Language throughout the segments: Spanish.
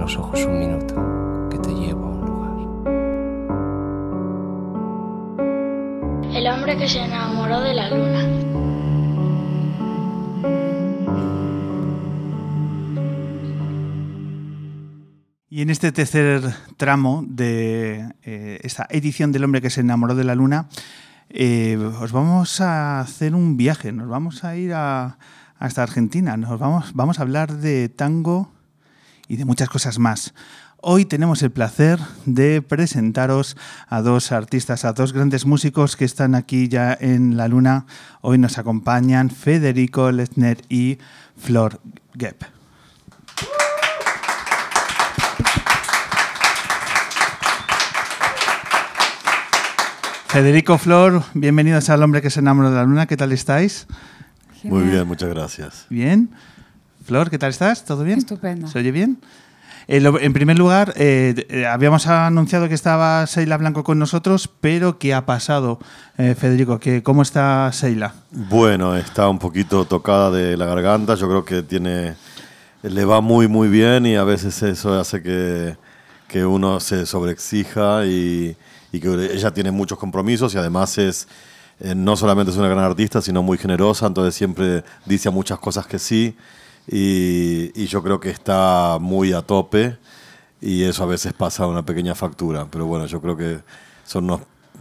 los ojos un minuto, que te llevo a un lugar. El hombre que se enamoró de la luna. Y en este tercer tramo de eh, esta edición del hombre que se enamoró de la luna, eh, os vamos a hacer un viaje, nos vamos a ir a, hasta Argentina, nos vamos, vamos a hablar de tango y de muchas cosas más. Hoy tenemos el placer de presentaros a dos artistas, a dos grandes músicos que están aquí ya en la luna. Hoy nos acompañan Federico Lesner y Flor Gepp. Federico Flor, bienvenidos al hombre que se enamoró de la luna. ¿Qué tal estáis? Muy bien, muchas gracias. Bien. Flor, ¿qué tal estás? ¿Todo bien? Estupendo. ¿Se oye bien? Eh, en primer lugar, eh, eh, habíamos anunciado que estaba Seila Blanco con nosotros, pero ¿qué ha pasado, Federico? ¿Qué, ¿Cómo está Seila? Bueno, está un poquito tocada de la garganta. Yo creo que tiene, le va muy, muy bien y a veces eso hace que, que uno se sobreexija y, y que ella tiene muchos compromisos y además es eh, no solamente es una gran artista, sino muy generosa, entonces siempre dice muchas cosas que sí y, y, yo creo que está muy a tope y eso a veces pasa una pequeña factura, pero bueno, yo creo que son unos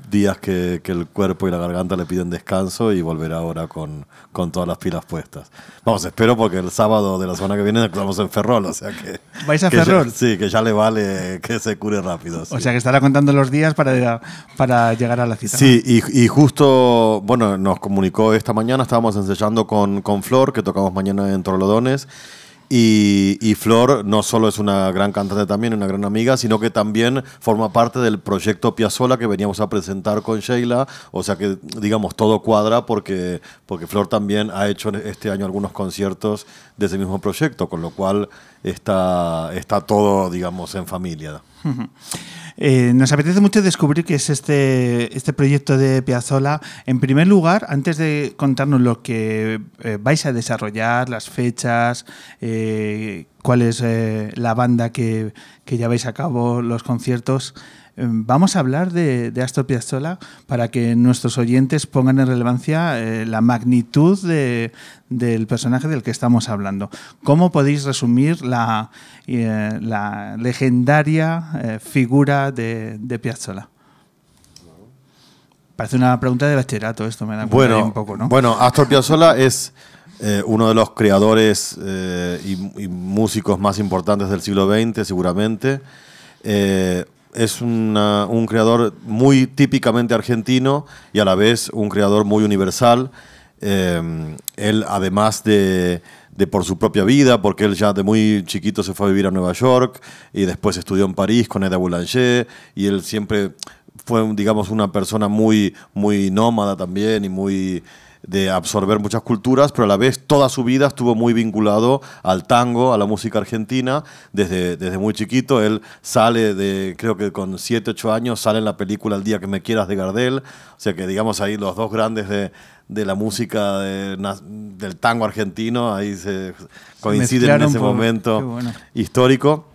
días que, que, el cuerpo y la garganta le piden descanso y volver ahora con, con, todas las pilas puestas. Vamos, espero porque el sábado de la semana que viene estamos en Ferrol, o sea que... ¿Vais a que Ferrol? Ya, sí, que ya le vale que se cure rápido. Sí. O sea que estará contando los días para, para llegar a la cita. Sí, y, y, justo, bueno, nos comunicó esta mañana, estábamos ensayando con, con Flor, que tocamos mañana en Torlodones, y, Flor no solo es una gran cantante también, una gran amiga, sino que también forma parte del proyecto Piazzola que veníamos a presentar con Sheila. O sea que, digamos, todo cuadra porque, porque Flor también ha hecho este año algunos conciertos de ese mismo proyecto, con lo cual está, está todo, digamos, en familia. Eh, nos apetece mucho descubrir qué es este, este proyecto de Piazzola. En primer lugar, antes de contarnos lo que eh, vais a desarrollar, las fechas, eh, cuál es eh, la banda que, que lleváis a cabo, los conciertos, Vamos a hablar de, de, Astor Piazzolla para que nuestros oyentes pongan en relevancia eh, la magnitud de, del personaje del que estamos hablando. ¿Cómo podéis resumir la, eh, la legendaria eh, figura de, de, Piazzolla? Parece una pregunta de bachillerato esto, me da bueno, un poco, ¿no? Bueno, Astor Piazzolla es eh, uno de los creadores eh, y, y, músicos más importantes del siglo XX, seguramente. Eh, es una, un creador muy típicamente argentino y a la vez un creador muy universal. Eh, él, además de, de, por su propia vida, porque él ya de muy chiquito se fue a vivir a Nueva York y después estudió en París con Eda Boulanger y él siempre fue, digamos, una persona muy, muy nómada también y muy de absorber muchas culturas, pero a la vez toda su vida estuvo muy vinculado al tango, a la música argentina, desde, desde muy chiquito. Él sale de, creo que con 7, 8 años, sale en la película El día que me quieras de Gardel, o sea que digamos ahí los dos grandes de, de la música de, del tango argentino, ahí se coinciden en ese momento bueno. histórico.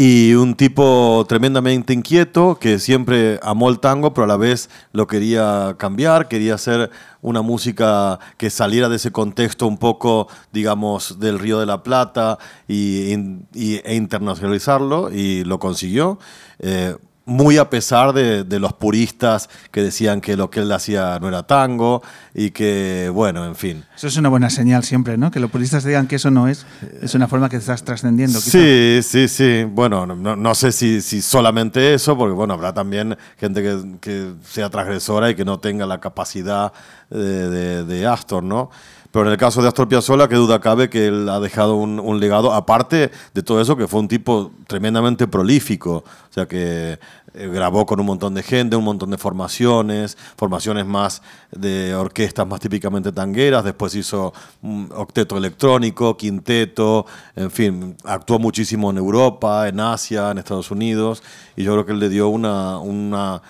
Y un tipo tremendamente inquieto que siempre amó el tango, pero a la vez lo quería cambiar, quería hacer una música que saliera de ese contexto un poco, digamos, del Río de la Plata y, e internacionalizarlo, y lo consiguió. Eh, muy a pesar de, de, los puristas que decían que lo que él hacía no era tango y que, bueno, en fin. Eso es una buena señal siempre, ¿no? Que los puristas digan que eso no es, es una forma que estás trascendiendo. Sí, sí, sí. Bueno, no, no sé si, si, solamente eso, porque, bueno, habrá también gente que, que sea transgresora y que no tenga la capacidad de, de, de Astor, ¿no? Pero en el caso de Astor Piazzolla, qué duda cabe que él ha dejado un, legado, aparte de todo eso, que fue un tipo tremendamente prolífico. O sea, que eh, grabó con un montón de gente, un montón de formaciones, formaciones más de orquestas más típicamente tangueras. Después hizo octeto electrónico, quinteto, en fin, actuó muchísimo en Europa, en Asia, en Estados Unidos. Y yo creo que él le dio una, una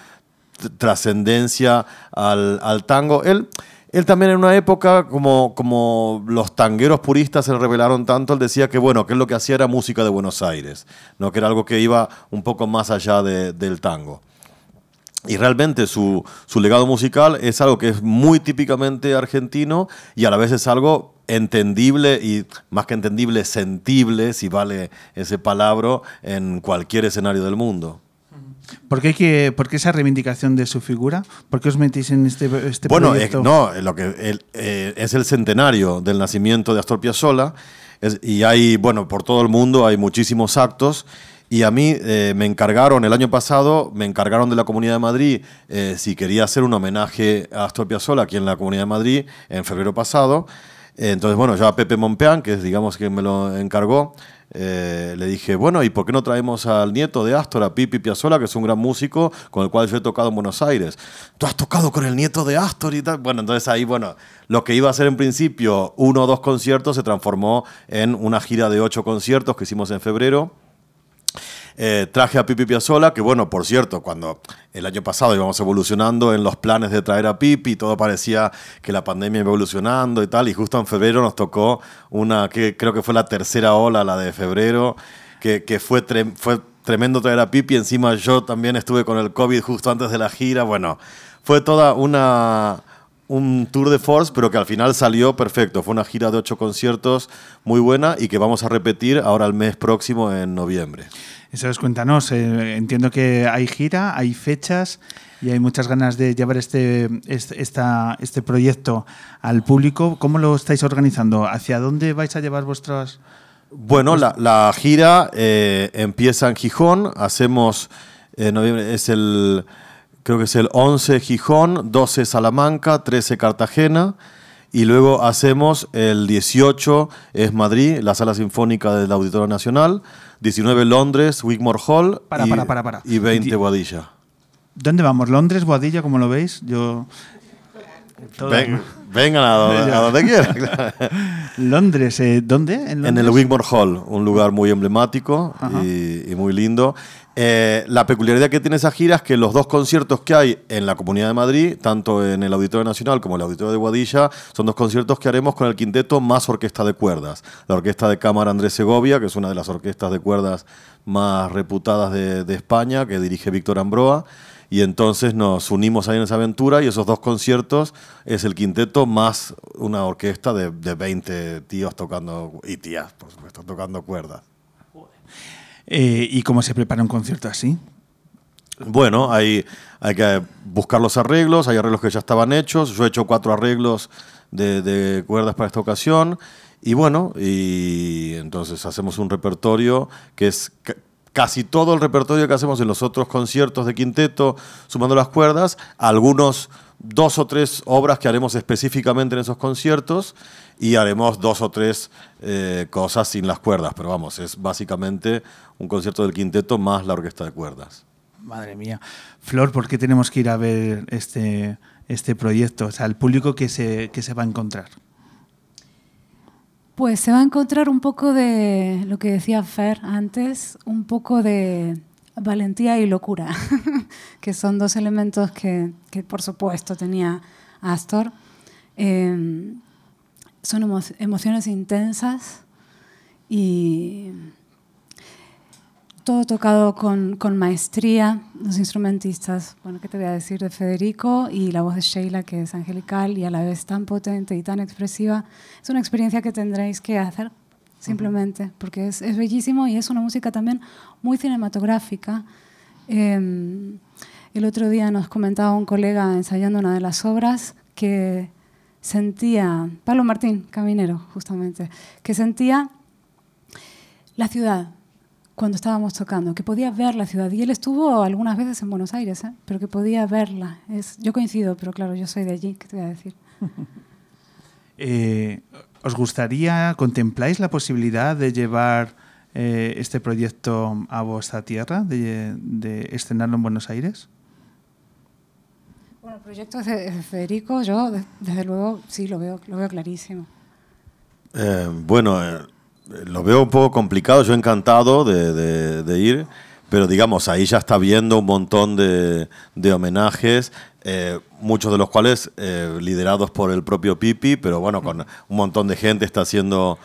trascendencia al, al tango. Él él también en una época, como, como los tangueros puristas se revelaron tanto, él decía que bueno, que él lo que hacía era música de Buenos Aires, ¿no? que era algo que iba un poco más allá de- del tango. Y realmente su, su legado musical es algo que es muy típicamente argentino y a la vez es algo entendible y más que entendible, sentible, si vale ese palabra, en cualquier escenario del mundo. ¿Por qué, que- por qué esa reivindicación de su figura? ¿Por qué os metéis en este, este Bueno, es, proyecto? no, lo que el- eh, es el centenario del nacimiento de Astor Piazzolla es- y hay, bueno, por todo el mundo hay muchísimos actos y a mí eh, me encargaron el año pasado, me encargaron de la Comunidad de Madrid eh, si quería hacer un homenaje a Astor Piazzolla aquí en la Comunidad de Madrid en febrero pasado. Entonces, bueno, yo a Pepe Monpeán, que es, digamos, que me lo encargó, eh, le dije, bueno, ¿y por qué no traemos al nieto de Astor, a Pipi Piazzolla, que es un gran músico con el cual yo he tocado en Buenos Aires? ¿Tú has tocado con el nieto de Astor y tal? Bueno, entonces ahí, bueno, lo que iba a ser en principio uno o dos conciertos se transformó en una gira de ocho conciertos que hicimos en febrero. Eh, traje a Pipi Piazzolla, que bueno, por cierto, cuando el año pasado íbamos evolucionando en los planes de traer a Pipi, todo parecía que la pandemia iba evolucionando y tal, y justo en febrero nos tocó una, que creo que fue la tercera ola, la de febrero, que, que fue, fue tremendo traer a Pipi, encima yo también estuve con el COVID justo antes de la gira, bueno, fue toda una un tour de force, pero que al final salió perfecto. Fue una gira de ocho conciertos muy buena y que vamos a repetir ahora el mes próximo en noviembre. Eso es, cuéntanos. eh, entiendo que hay gira, hay fechas y hay muchas ganas de llevar este, este, esta- este proyecto al público. ¿Cómo lo estáis organizando? ¿Hacia dónde vais a llevar vuestras...? Bueno, la, la gira eh, empieza en Gijón, hacemos, en noviembre, es el, creo que es el 11 Gijón, 12 Salamanca, 13 Cartagena, y luego hacemos el 18 es Madrid, la Sala Sinfónica del Auditorio Nacional, 19 Londres, Wigmore Hall, Para, y, para, para, para. y 20 Di- Boadilla. ¿Dónde vamos? ¿Londres, Boadilla, como lo veis? Yo... Ven- vengan a donde, a donde quieran. Londres, eh, ¿dónde? En el? Wigmore Hall, un lugar muy emblemático y, y muy lindo. Eh, la peculiaridad que tiene esa gira es que los dos conciertos que hay en la Comunidad de Madrid, tanto en el Auditorio Nacional como en el Auditorio de Guadilla, son dos conciertos que haremos con el quinteto más orquesta de cuerdas. La Orquesta de Cámara Andrés Segovia, que es una de las orquestas de cuerdas más reputadas de, España, que dirige Víctor Ambroa. Y entonces nos unimos ahí en esa aventura y esos dos conciertos es el quinteto más una orquesta de, de 20 tíos tocando, y tías, por supuesto, tocando cuerdas. Eh, ¿Y cómo se prepara un concierto así? Bueno, hay, hay que buscar los arreglos, hay arreglos que ya estaban hechos, yo he hecho cuatro arreglos de, de cuerdas para esta ocasión. Y bueno, y entonces hacemos un repertorio que es ca- casi todo el repertorio que hacemos en los otros conciertos de quinteto, sumando las cuerdas, algunos dos o tres obras que haremos específicamente en esos conciertos y haremos dos o tres eh, cosas sin las cuerdas, pero vamos, es básicamente un concierto del quinteto más la orquesta de cuerdas. Madre mía. Flor, ¿por qué tenemos que ir a ver este, este proyecto? O sea, el público que se, que se va a encontrar. Pues se va a encontrar un poco de lo que decía Fer antes, un poco de valentía y locura, que son dos elementos que, que, por supuesto tenía Astor. Eh, son emo- emociones intensas y todo tocado con, con maestría, los instrumentistas, bueno, ¿qué te voy a decir de Federico? Y la voz de Sheila, que es angelical y a la vez tan potente y tan expresiva. Es una experiencia que tendréis que hacer, simplemente, porque es, es bellísimo y es una música también muy cinematográfica. Eh, el otro día nos comentaba un colega ensayando una de las obras que sentía, Pablo Martín, caminero, justamente, que sentía la ciudad cuando estábamos tocando, que podía ver la ciudad. Y él estuvo algunas veces en Buenos Aires, ¿eh? pero que podía verla. Es, yo coincido, pero claro, yo soy de allí, ¿qué te voy a decir? Eh, ¿Os gustaría, contempláis la posibilidad de llevar eh, este proyecto a vuestra tierra, de, de estrenarlo en Buenos Aires? Bueno, el proyecto de de Federico, yo de- desde luego sí lo veo, lo veo clarísimo. Eh, bueno, eh, lo veo un poco complicado. Yo encantado de, de- de ir, pero digamos, ahí ya está viendo un montón de, de homenajes. eh, muchos de los cuales eh, liderados por el propio Pipi, pero bueno, con un montón de gente está haciendo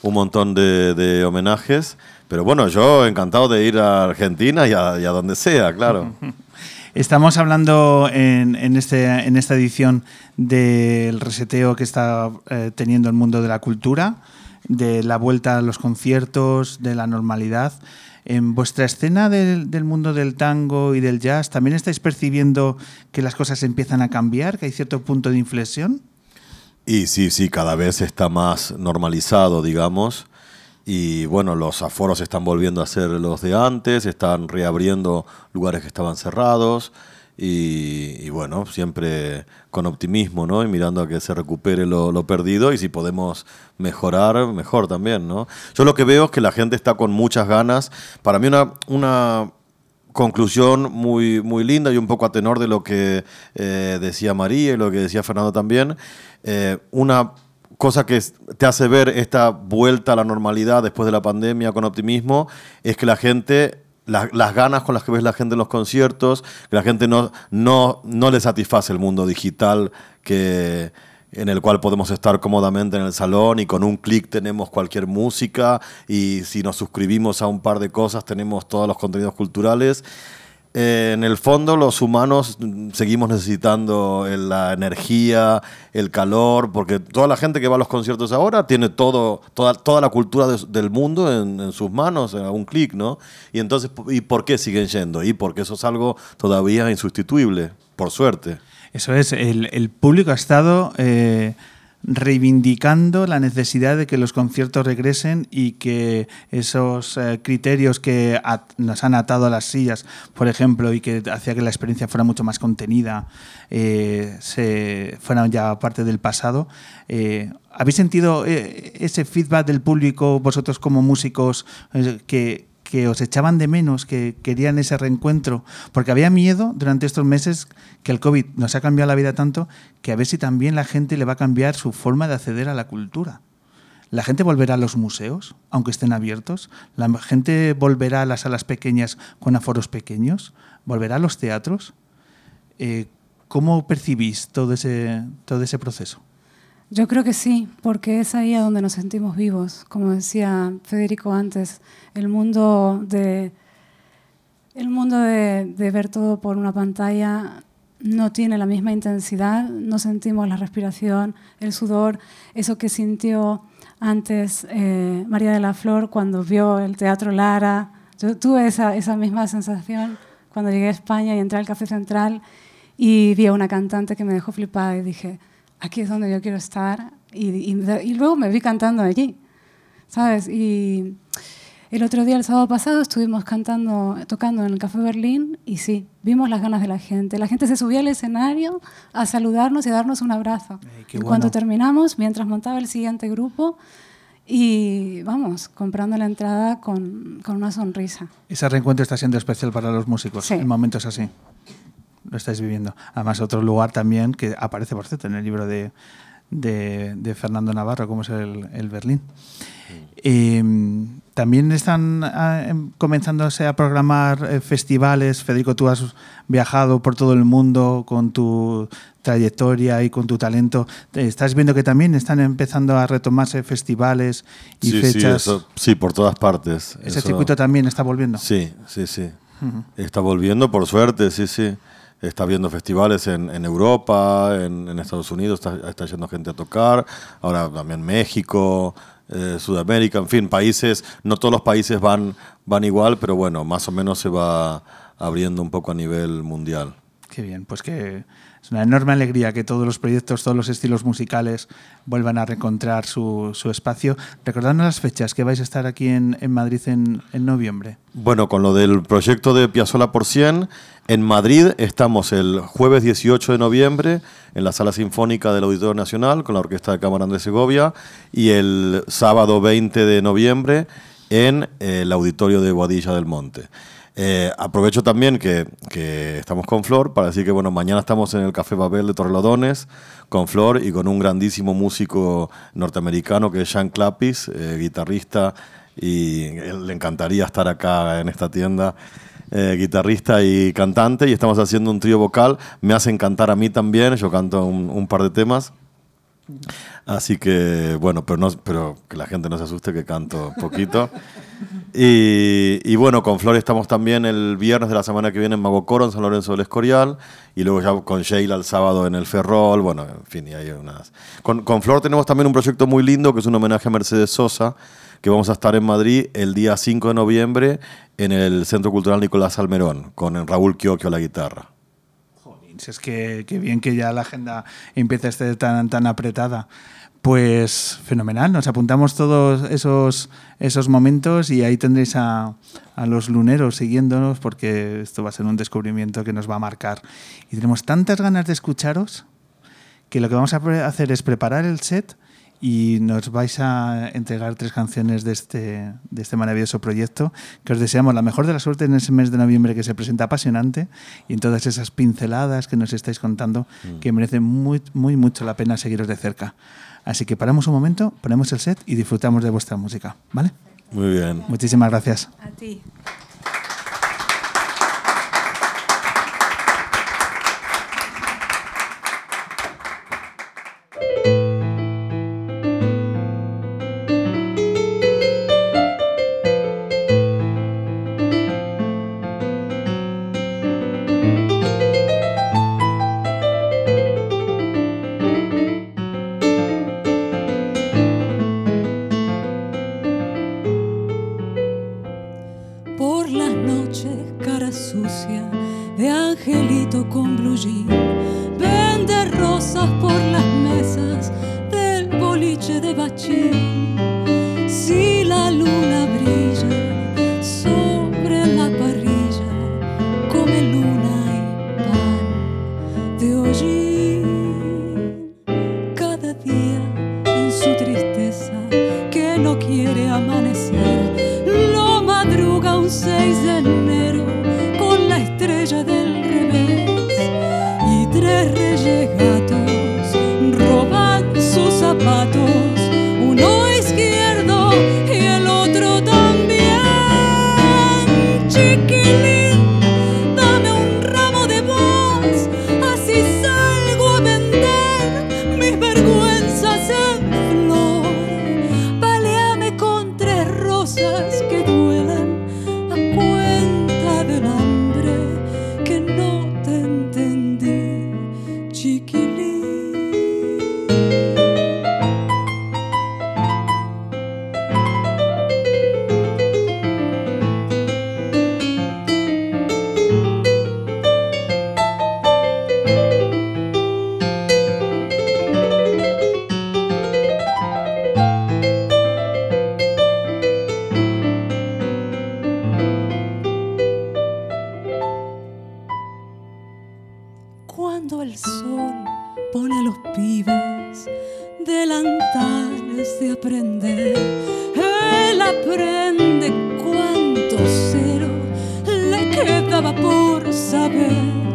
un montón de, de homenajes. Pero bueno, yo encantado de ir a Argentina y a, y a donde sea, claro. Estamos hablando en, en, este, en esta edición del reseteo que está eh, teniendo el mundo de la cultura, de la vuelta a los conciertos, de la normalidad. En vuestra escena del, del, mundo del tango y del jazz, ¿también estáis percibiendo que las cosas empiezan a cambiar, que hay cierto punto de inflexión? Y sí, sí, cada vez está más normalizado, digamos. Y bueno, los aforos están volviendo a ser los de antes, están reabriendo lugares que estaban cerrados. Y, bueno, siempre con optimismo, ¿no? Y mirando a que se recupere lo, lo, perdido y si podemos mejorar, mejor también, ¿no? Yo lo que veo es que la gente está con muchas ganas. Para mí una, una conclusión muy, muy linda y un poco a tenor de lo que eh, decía María y lo que decía Fernando también, eh, una cosa que te hace ver esta vuelta a la normalidad después de la pandemia con optimismo es que la gente la, las ganas con las que ves la gente en los conciertos, que la gente no, no, no le satisface el mundo digital que, en el cual podemos estar cómodamente en el salón y con un clic tenemos cualquier música y si nos suscribimos a un par de cosas tenemos todos los contenidos culturales. Eh, en el fondo los humanos seguimos necesitando la energía, el calor, porque toda la gente que va a los conciertos ahora tiene todo, toda, la cultura de, del mundo en, sus manos, a un clic, ¿no? Y entonces, ¿y por qué siguen yendo? Y porque eso es algo todavía insustituible, por suerte. Eso es, el, el público ha estado eh, reivindicando la necesidad de que los conciertos regresen y que esos eh, criterios que nos han atado a las sillas, por ejemplo, y que hacía que la experiencia fuera mucho más contenida, eh, se fueran ya parte del pasado. Eh, ¿Habéis sentido ese feedback del público, vosotros como músicos, que, que os echaban de menos, que querían ese reencuentro, porque había miedo durante estos meses que el COVID nos ha cambiado la vida tanto que a ver si también la gente le va a cambiar su forma de acceder a la cultura. La gente volverá a los museos, aunque estén abiertos. La gente volverá a las salas pequeñas con aforos pequeños. Volverá a los teatros. Eh, ¿Cómo percibís todo ese, todo ese proceso? Yo creo que sí, porque es ahí a donde nos sentimos vivos. Como decía Federico antes, el mundo de, el mundo de, ver todo por una pantalla no tiene la misma intensidad, no sentimos la respiración, el sudor, eso que sintió antes eh, María de la Flor cuando vio el Teatro Lara. Yo tuve esa, esa misma sensación cuando llegué a España y entré al Café Central y vi a una cantante que me dejó flipada y dije, aquí es donde yo quiero estar. Y, y, y, luego me vi cantando allí, ¿sabes? Y el otro día, el sábado pasado, estuvimos cantando, tocando en el Café Berlín y sí, vimos las ganas de la gente. La gente se subía al escenario a saludarnos y a darnos un abrazo. Ay, en bueno. cuanto terminamos, mientras montaba el siguiente grupo, y vamos, comprando la entrada con, con una sonrisa. Ese reencuentro está siendo especial para los músicos Sí. en momentos así. Lo estáis viviendo. Además, otro lugar también que aparece, por cierto, en el libro de, de, de Fernando Navarro, como es el, el Berlín. Eh, también están ah, em, comenzándose a programar eh, festivales. Federico, tú has viajado por todo el mundo con tu trayectoria y con tu talento. Eh, ¿Estás viendo que también están empezando a retomarse festivales y sí, fechas? Sí, eso, sí, por todas partes. ¿Ese Eso- circuito también está volviendo? Sí, sí, sí. Está volviendo, por suerte, sí, sí. Está viendo festivales en, en Europa, en, Estados Unidos, está, está yendo gente a tocar. Ahora también México, eh, Sudamérica, en fin, países. No todos los países van, van igual, pero bueno, más o menos se va abriendo un poco a nivel mundial. Qué bien, pues que es una enorme alegría que todos los proyectos, todos los estilos musicales vuelvan a reencontrar su, espacio. Recordadnos las fechas que vais a estar aquí en, Madrid en, en noviembre. Bueno, con lo del proyecto de Piazzolla por 100, en Madrid estamos el jueves 18 de noviembre en la Sala Sinfónica del Auditorio Nacional con la Orquesta de Cámara Andrés Segovia y el sábado 20 de noviembre en el Auditorio de Boadilla del Monte. Eh, aprovecho también que, que estamos con Flor para decir que bueno, mañana estamos en el Café Babel de Torrelodones con Flor y con un grandísimo músico norteamericano que es Sean Clapis, eh, guitarrista, y le encantaría estar acá en esta tienda. eh, guitarrista y cantante, y estamos haciendo un trío vocal. Me hacen cantar a mí también, yo canto un, un par de temas. Así que, bueno, pero, no, pero que la gente no se asuste que canto poquito. Y, y bueno, con Flor estamos también el viernes de la semana que viene en Mago Coro, en San Lorenzo del Escorial. Y luego ya con Sheila el sábado en el Ferrol. Bueno, en fin, y hay unas. Con, con Flor tenemos también un proyecto muy lindo que es un homenaje a Mercedes Sosa, que vamos a estar en Madrid el día 5 de noviembre en el Centro Cultural Nicolás Almerón, con Raúl Quioquio a la guitarra. Si es que, que bien que ya la agenda empieza a estar tan, tan apretada. Pues fenomenal, nos apuntamos todos esos, esos momentos y ahí tendréis a, a los luneros siguiéndonos porque esto va a ser un descubrimiento que nos va a marcar. Y tenemos tantas ganas de escucharos que lo que vamos a hacer es preparar el set y nos vais a entregar tres canciones de este, de este maravilloso proyecto que os deseamos la mejor de la suerte en ese mes de noviembre que se presenta apasionante y en todas esas pinceladas que nos estáis contando que merecen muy, muy mucho la pena seguiros de cerca. Así que paramos un momento, ponemos el set y disfrutamos de vuestra música, ¿vale? Muy bien. Muchísimas gracias. A ti. Delantales de aprender, él aprende cuánto cero le quedaba por saber.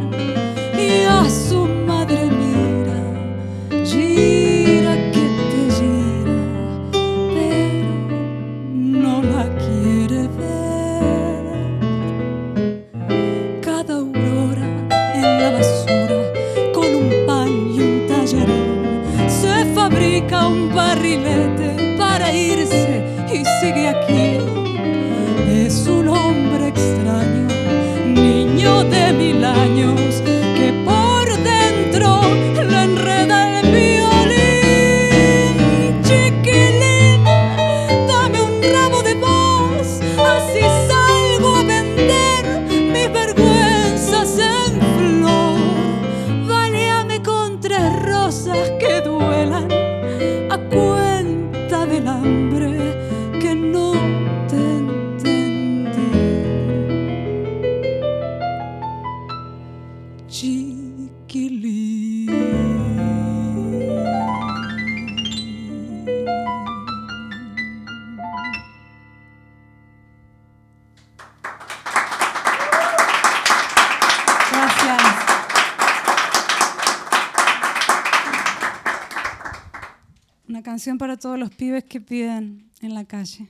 Para todos los pibes que piden en la calle.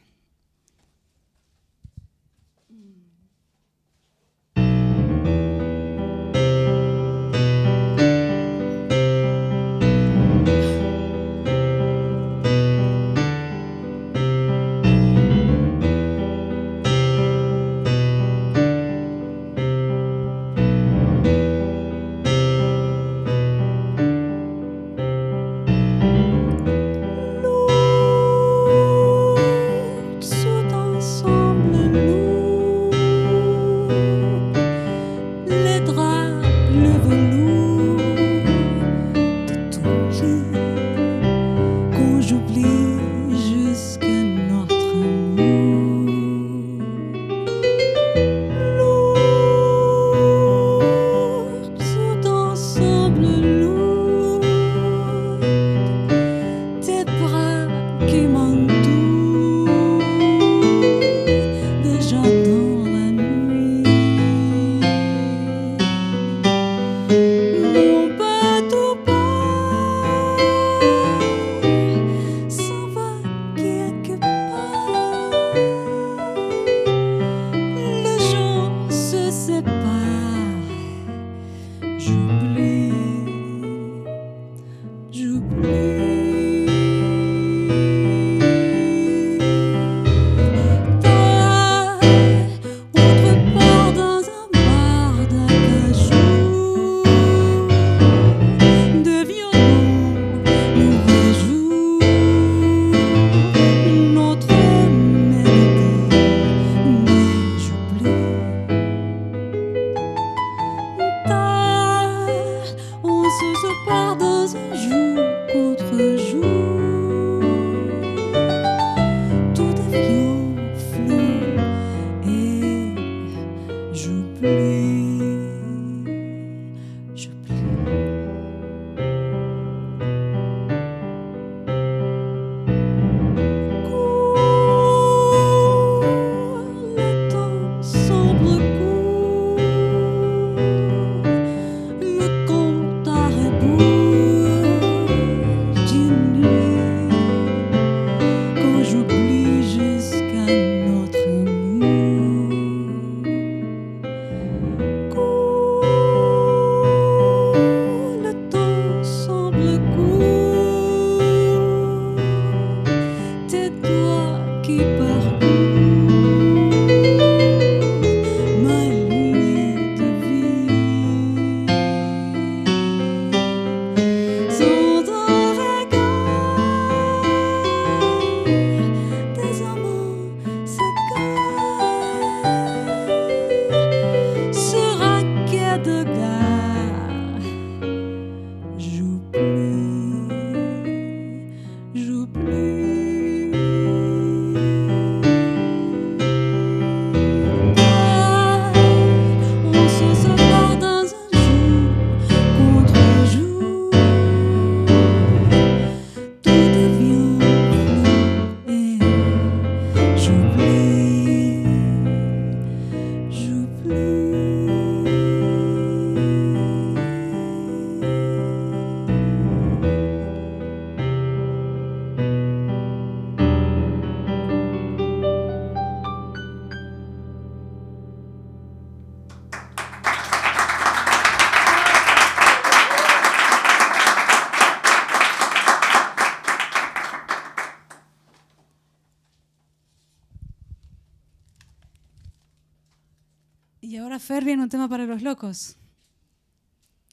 Fer viene un tema para los locos.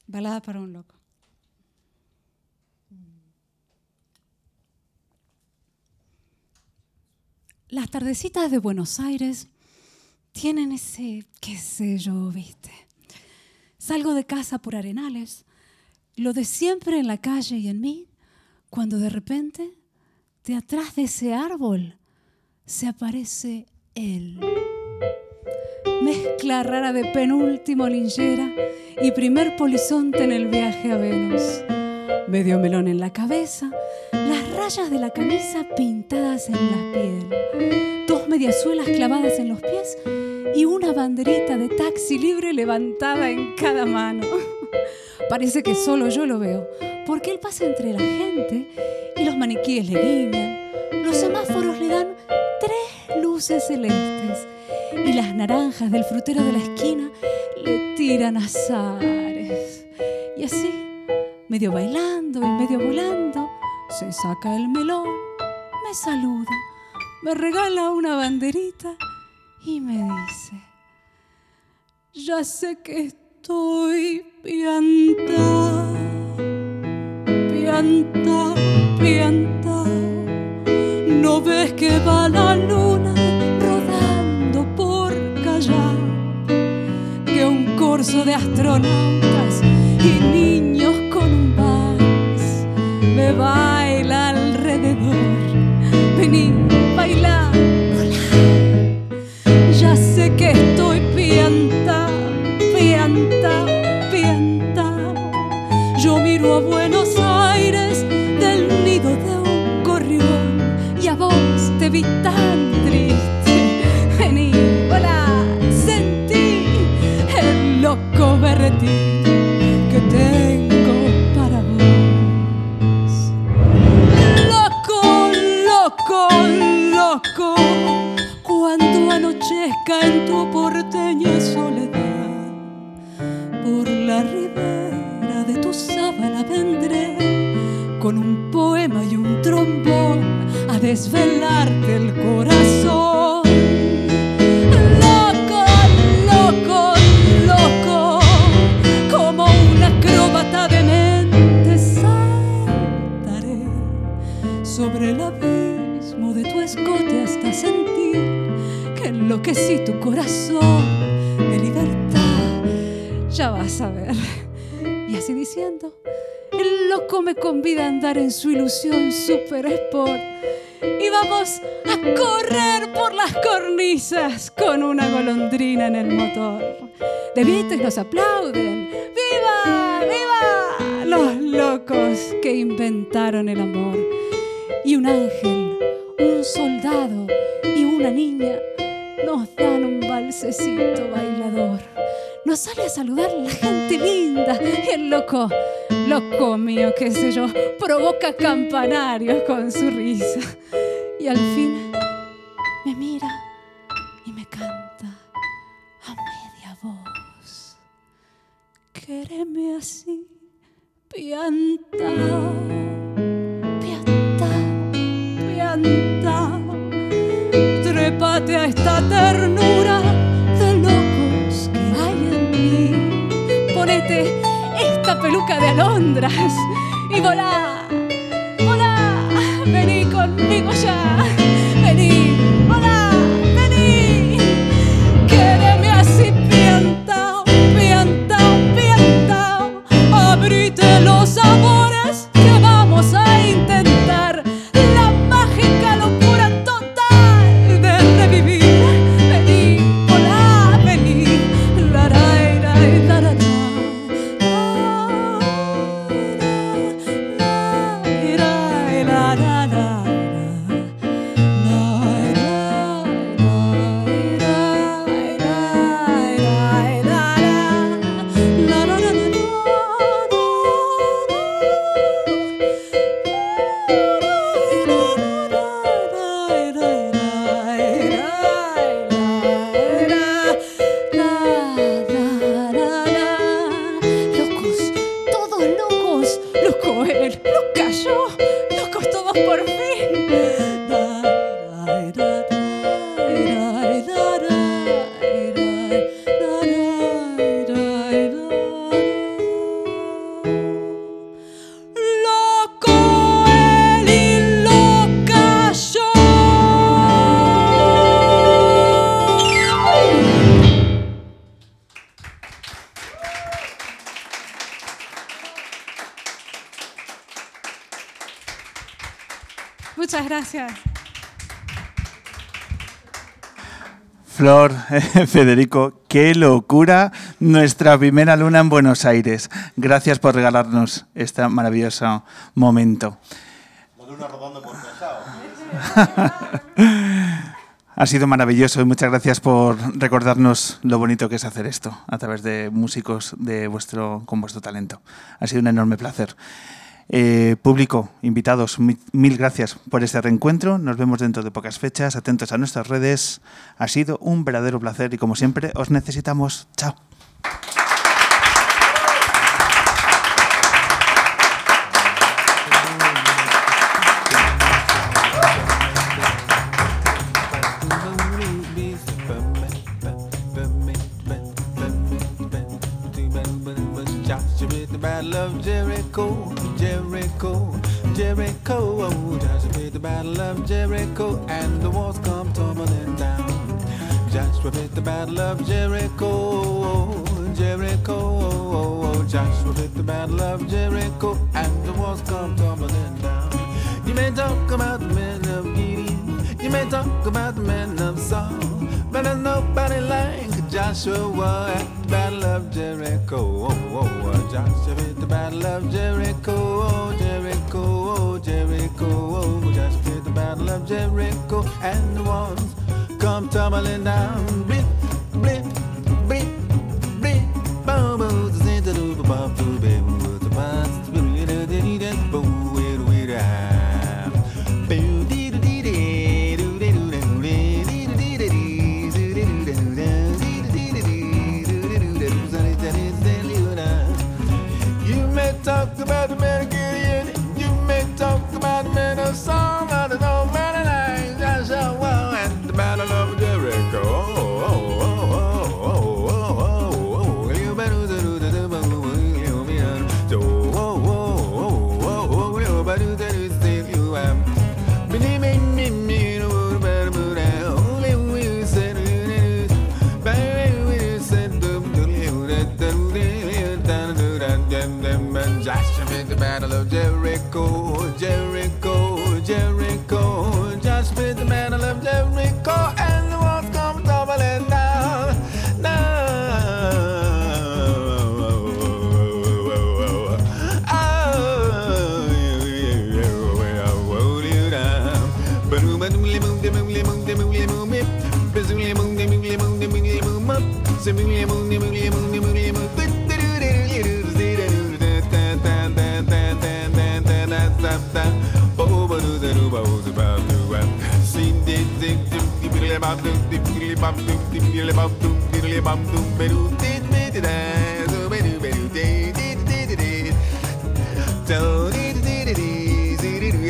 Balada para un loco. Las tardecitas de Buenos Aires tienen ese, qué sé yo, viste. Salgo de casa por arenales, lo de siempre en la calle y en mí, cuando de repente, de atrás de ese árbol, se aparece él. Mezcla rara de penúltimo linchera y primer polizonte en el viaje a Venus. Medio melón en la cabeza, las rayas de la camisa pintadas en la piel, dos mediasuelas clavadas en los pies y una banderita de taxi libre levantada en cada mano. Parece que solo yo lo veo, porque él pasa entre la gente y los maniquíes le guiñan, los semáforos le dan tres luces celestes y las naranjas del frutero de la esquina le tiran azares. Y así, medio bailando y medio volando, se saca el melón, me saluda, me regala una banderita y me dice, ya sé que estoy pianta, pianta, de astronautas y niños con un vals. Me baila con una golondrina en el motor. De Beatles nos aplauden. ¡Viva! ¡Viva! Los locos que inventaron el amor. Y un ángel, un soldado y una niña nos dan un balsecito bailador. Nos sale a saludar la gente linda el loco, loco mío, qué sé yo, provoca campanarios con su risa. Y al fin me mira Quéreme así, pianta, pianta, pianta. Trépate a esta ternura de locos que hay en mí. Ponete esta peluca de alondras y volá, volá, vení conmigo ya, gracias. Flor, Federico, qué locura nuestra primera luna en Buenos Aires. Gracias por regalarnos este maravilloso momento. Ha sido maravilloso y muchas gracias por recordarnos lo bonito que es hacer esto a través de músicos de vuestro, con vuestro talento. Ha sido un enorme placer. Eh, público, invitados, mi- mil gracias por este reencuentro. Nos vemos dentro de pocas fechas. Atentos a nuestras redes. Ha sido un verdadero placer y como siempre os necesitamos. Chao. Battle of Jericho, Jericho, Jericho. Oh, Joshua at the battle of Jericho, and the walls come tumbling down. Joshua at the battle of Jericho, Jericho. Oh, Joshua at the battle of Jericho, and the walls come tumbling down. You may talk about the men of Gideon, you may talk about the men of Saul, but there's nobody like Joshua battle of Jericho. Oh, oh, oh, Joshua at the battle of Jericho, oh, Jericho, oh, Jericho, oh, Joshua at the battle of Jericho, and the walls come tumbling down. the man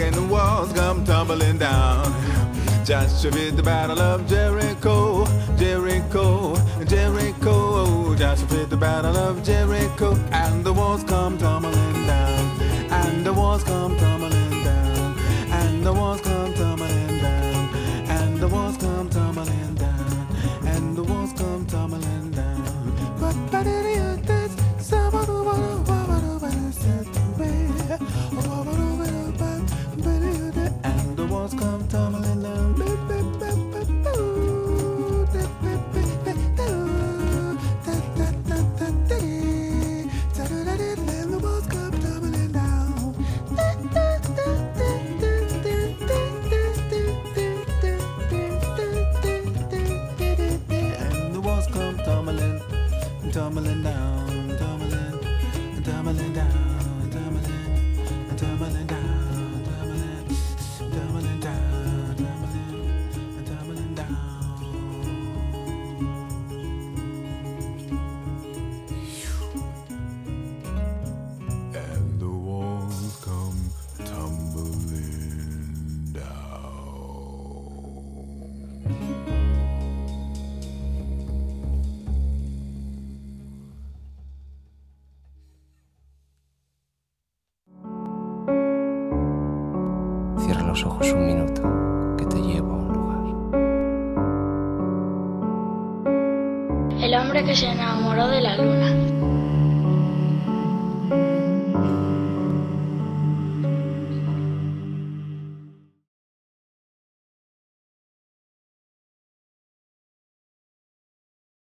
and the walls come tumbling down. Joshua at the battle of Jericho, Jericho, Jericho. Oh, Joshua at the battle of Jericho, and the walls come tumbling down, and the walls come tumbling down, and the walls come un